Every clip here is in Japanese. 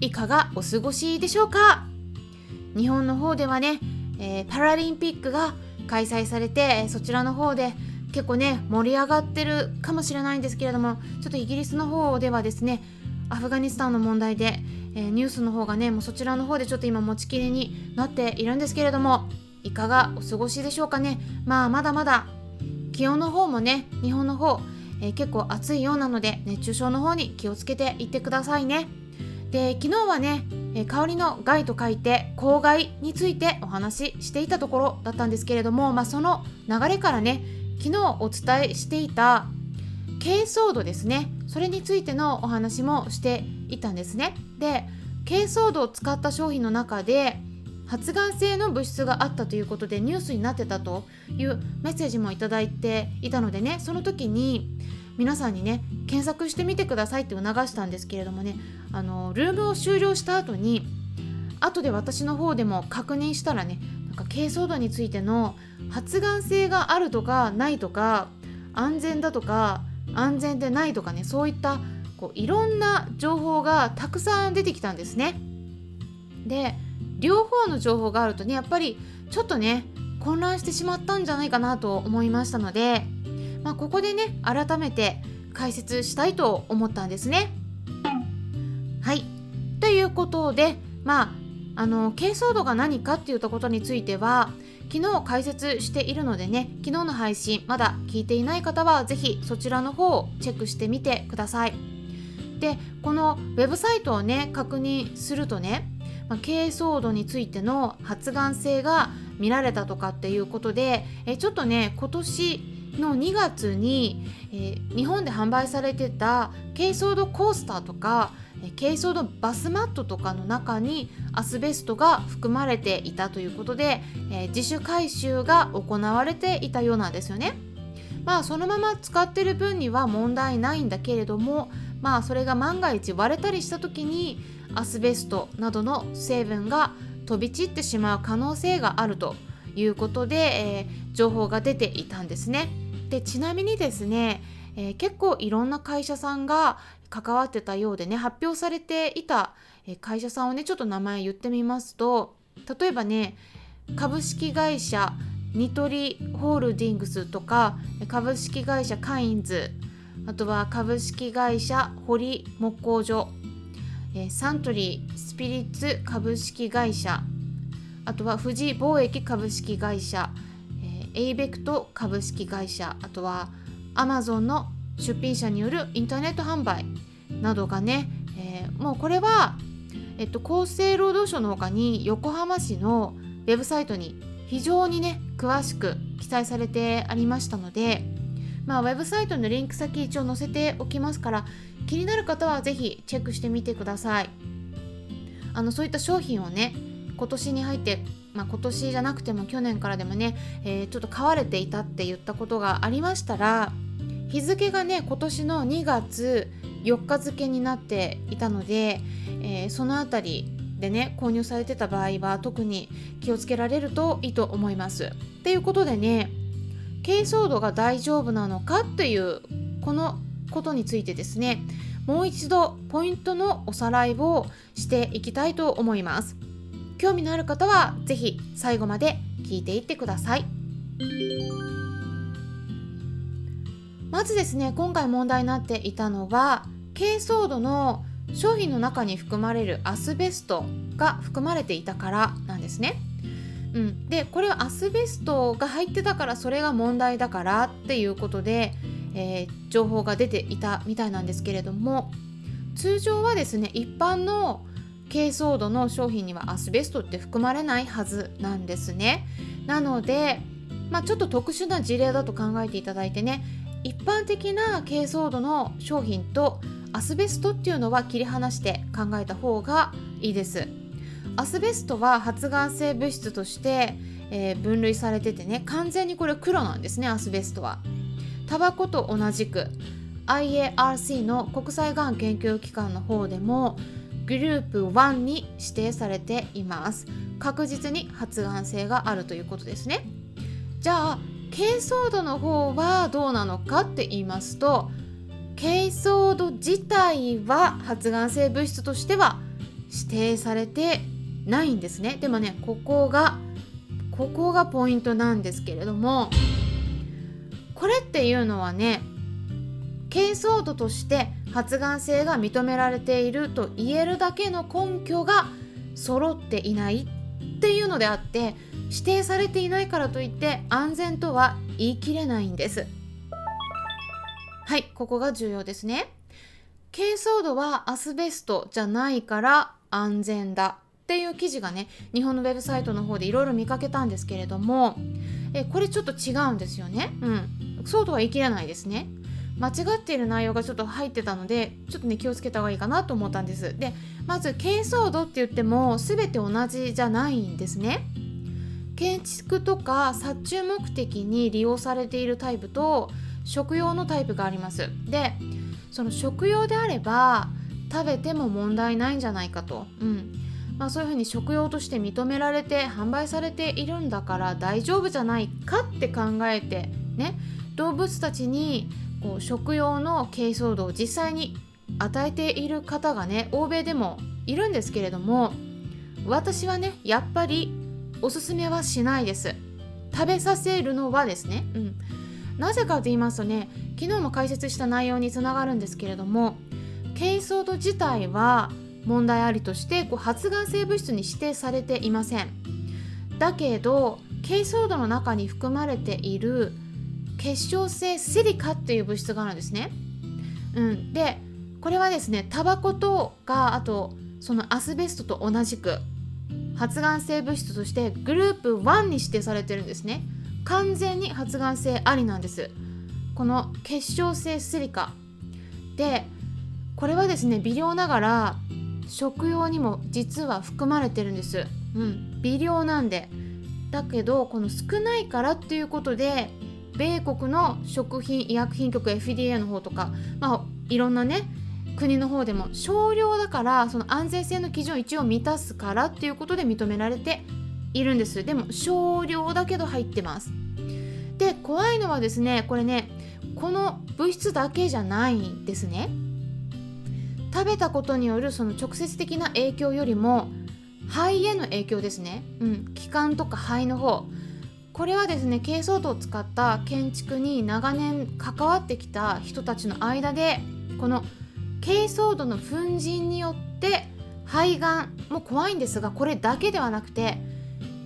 いかがお過ごしでしょうか？日本の方ではね、えー、パラリンピックが開催されてそちらの方で結構ね盛り上がってるかもしれないんですけれどもちょっとイギリスの方ではですねアフガニスタンの問題で、えー、ニュースの方がねもうそちらの方でちょっと今持ちきりになっているんですけれどもいかがお過ごしでしょうかね？まあまだまだ気温の方もね日本の方、えー、結構暑いようなので熱中症の方に気をつけていってくださいね。で昨日はね、香りの害と書いて公害についてお話ししていたところだったんですけれども、まあ、その流れからね昨日お伝えしていた珪藻土ですね。それについてのお話もしていたんですね。で珪藻土を使った商品の中で発がん性の物質があったということでニュースになってたというメッセージも頂いていたのでねその時に皆さんにね検索してみてくださいって促したんですけれどもねあのルームを終了した後に後で私の方でも確認したらねなんか珪藻土についての発がん性があるとかないとか安全だとか安全でないとかねそういったこういろんな情報がたくさん出てきたんですね。で両方の情報があるとねやっぱりちょっとね混乱してしまったんじゃないかなと思いましたので、まあ、ここでね改めて解説したいと思ったんですね。はいということでまああの珪藻土が何かっていったことについては昨日解説しているのでね昨日の配信まだ聞いていない方は是非そちらの方をチェックしてみてくださいでこのウェブサイトをね確認するとね、まあ、珪藻土についての発がん性が見られたとかっていうことでえちょっとね今年の2月に、えー、日本で販売されてた珪藻土コースターとか珪藻土バスマットとかの中にアスベストが含まれていたということで、えー、自主回収が行われていたようなんですよね。まあそのまま使ってる分には問題ないんだけれどもまあそれが万が一割れたりした時にアスベストなどの成分が飛び散ってしまう可能性があるということで、えー、情報が出ていたんですね。でちなみにですね、えー、結構いろんな会社さんが関わってたようでね発表されていた会社さんをねちょっと名前言ってみますと例えばね株式会社ニトリホールディングスとか株式会社カインズあとは株式会社堀木工所サントリースピリッツ株式会社あとは富士貿易株式会社エイベクト株式会社あとはアマゾンの出品者によるインターネット販売などがね、えー、もうこれは、えっと、厚生労働省の他に横浜市のウェブサイトに非常にね詳しく記載されてありましたので、まあ、ウェブサイトのリンク先一応載せておきますから気になる方は是非チェックしてみてください。あのそういった商品をね今年に入って、まあ、今年じゃなくても去年からでもね、えー、ちょっと買われていたって言ったことがありましたら日付がね今年の2月4日付になっていたので、えー、その辺りでね購入されてた場合は特に気をつけられるといいと思います。っていうことでね珪藻土が大丈夫なのかっていうこのことについてですねもう一度ポイントのおさらいをしていきたいと思います。興味のある方は是非最後まで聞いていってください。まずですね今回問題になっていたのは珪藻土の商品の中に含まれるアスベストが含まれていたからなんですね。うん、でこれはアスベストが入ってたからそれが問題だからっていうことで、えー、情報が出ていたみたいなんですけれども通常はですね一般の珪藻土の商品にはアスベストって含まれないはずなんですね。なので、まあ、ちょっと特殊な事例だと考えていただいてね一般的な珪藻土の商品とアスベストっていうのは切り離して考えた方がいいですアスベストは発がん性物質として、えー、分類されててね完全にこれ黒なんですねアスベストはタバコと同じく IARC の国際がん研究機関の方でもグループ1に指定されています。確実に発がん性があるということですね。じゃあ珪藻土の方はどうなのかって言いますと珪藻土自体は発がん性物質としては指定されてないんですね。でもねここがここがポイントなんですけれどもこれっていうのはね珪藻土として発がん性が認められていると言えるだけの根拠が揃っていないっていうのであって指定されていないからといって安全とは言い切れないんです。はいここが重要ですね。珪藻土はアスベストじゃないから安全だっていう記事がね日本のウェブサイトの方でいろいろ見かけたんですけれどもえこれちょっと違うんですよね。うん。そうとは言い切れないですね。間違っている内容がちょっと入ってたのでちょっとね気をつけた方がいいかなと思ったんです。でまず珪藻土って言っても全て同じじゃないんですね。建築とか殺虫目的に利用されているタイプと食用のタイプがあります。でその食用であれば食べても問題ないんじゃないかと、うん。まあ、そういうふうに食用として認められて販売されているんだから大丈夫じゃないかって考えてね動物たちにこう食用の珪藻土を実際に与えている方がね欧米でもいるんですけれども私はねやっぱりおすすめはしないです。食べさせるのはですね、うん、なぜかと言いますとね昨日も解説した内容につながるんですけれども珪藻土自体は問題ありとしてこう発がん性物質に指定されていません。だけど珪藻土の中に含まれている結晶性シリカっていう物質があるんですね。うん、でこれはですねタバコとかあとそのアスベストと同じく発がん性物質としてグループ1に指定されてるんですね。完全に発がん性ありなんです。この結晶性シリカでこれはですね微量ながら食用にも実は含まれてるんです。うん、微量なんでだけどこの少ないからっていうことで米国の食品医薬品局 FDA の方とか、まあ、いろんなね国の方でも少量だからその安全性の基準を一応満たすからっていうことで認められているんです。でも少量だけど入ってます。で怖いのはですねこれねこの物質だけじゃないんですね。食べたことによるその直接的な影響よりも肺への影響ですね、うん、気管とか肺の方これはですね珪藻土を使った建築に長年関わってきた人たちの間でこの珪藻土の粉塵によって肺がんも怖いんですがこれだけではなくて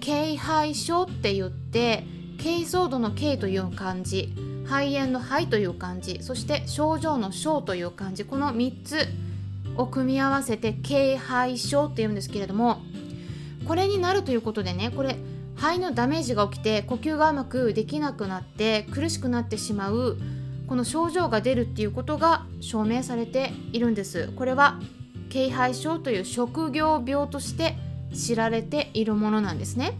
珪肺症って言って珪藻土の珪という漢字肺炎の肺という漢字そして症状の症という漢字この3つを組み合わせて珪肺症っていうんですけれどもこれになるということでねこれ肺のダメージが起きて呼吸がうまくできなくなって苦しくなってしまうこの症状が出るっていうことが証明されているんです。これは軽肺症という職業病として知られているものなんですね。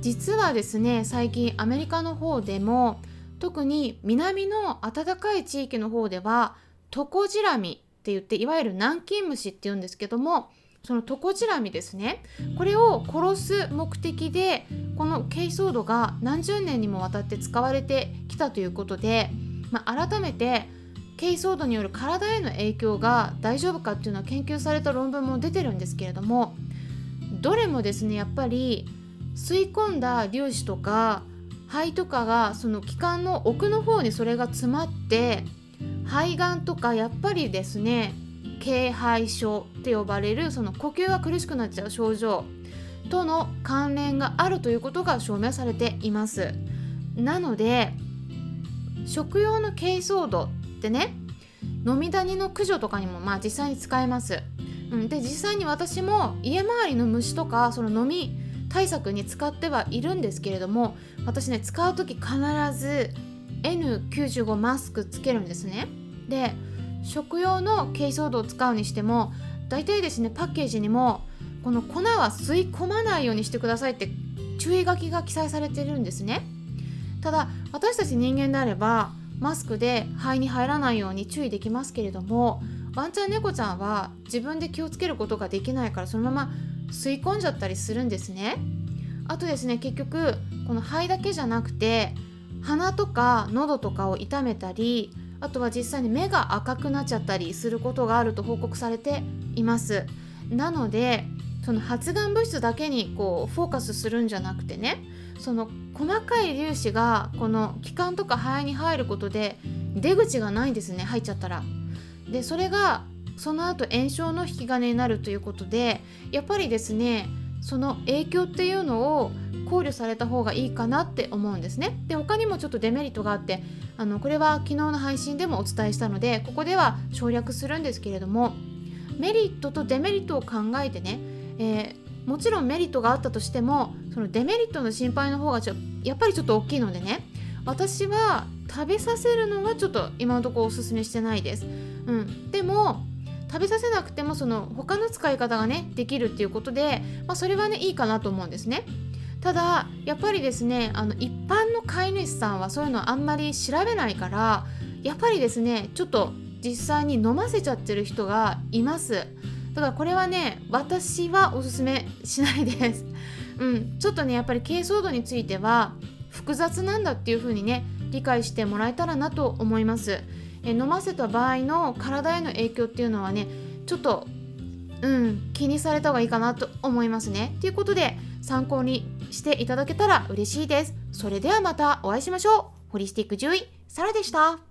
実はですね最近アメリカの方でも特に南の暖かい地域の方ではトコジラミって言っていわゆる南京虫っていうんですけどもそのトコジラミですね。これを殺す目的でこの珪藻土が何十年にもわたって使われてきたということで、まあ、改めて珪藻土による体への影響が大丈夫かっていうのは研究された論文も出てるんですけれどもどれもですねやっぱり吸い込んだ粒子とか肺とかがその気管の奥の方にそれが詰まって肺がんとかやっぱりですね軽肺症って呼ばれるその呼吸が苦しくなっちゃう症状との関連があるということが証明されています。なので食用の珪藻土ってね飲みダニの駆除とかにもまあ実際に使えます、うん、で実際に私も家周りの虫とかその飲み対策に使ってはいるんですけれども私ね使う時必ず N95 マスクつけるんですね。で食用の珪藻土を使うにしても大体ですねパッケージにもこの粉は吸い込まないようにしてくださいって注意書きが記載されてるんですね。ただ私たち人間であればマスクで肺に入らないように注意できますけれどもワンちゃん猫ちゃんは自分で気をつけることができないからそのまま吸い込んじゃったりするんですね。あとですね結局この肺だけじゃなくて鼻とか喉とかを痛めたりあとは実際に目が赤くなっちゃったりすることがあると報告されていますなのでその発がん物質だけにこうフォーカスするんじゃなくてねその細かい粒子がこの気管とか肺に入ることで出口がないんですね入っちゃったら。でそれがその後炎症の引き金になるということでやっぱりですねその影響っていうのを考慮された方がいいかなって思うんですね。で他にもちょっとデメリットがあってあのこれは昨日の配信でもお伝えしたのでここでは省略するんですけれどもメリットとデメリットを考えてね、えー、もちろんメリットがあったとしてもそのデメリットの心配の方がちょやっぱりちょっと大きいのでね私は食べさせるのはちょっと今のところおすすめしてないです。うん、でも食べさせなくてもその他の使い方がねできるっていうことで、まあ、それはねいいかなと思うんですね。ただやっぱりですねあの一般の飼い主さんはそういうのあんまり調べないからやっぱりですねちょっと実際に飲ませちゃってる人がいます。ただこれはね私はおすすめしないです。うん。ちょっとねやっぱり珪藻土については複雑なんだっていう風にね理解してもらえたらなと思います。え飲ませた場合の体への影響っていうのはねちょっとうん気にされた方がいいかなと思いますね。ということで参考にしていただけたら嬉しいです。それではまたお会いしましょう。ホリスティック獣医サラでした。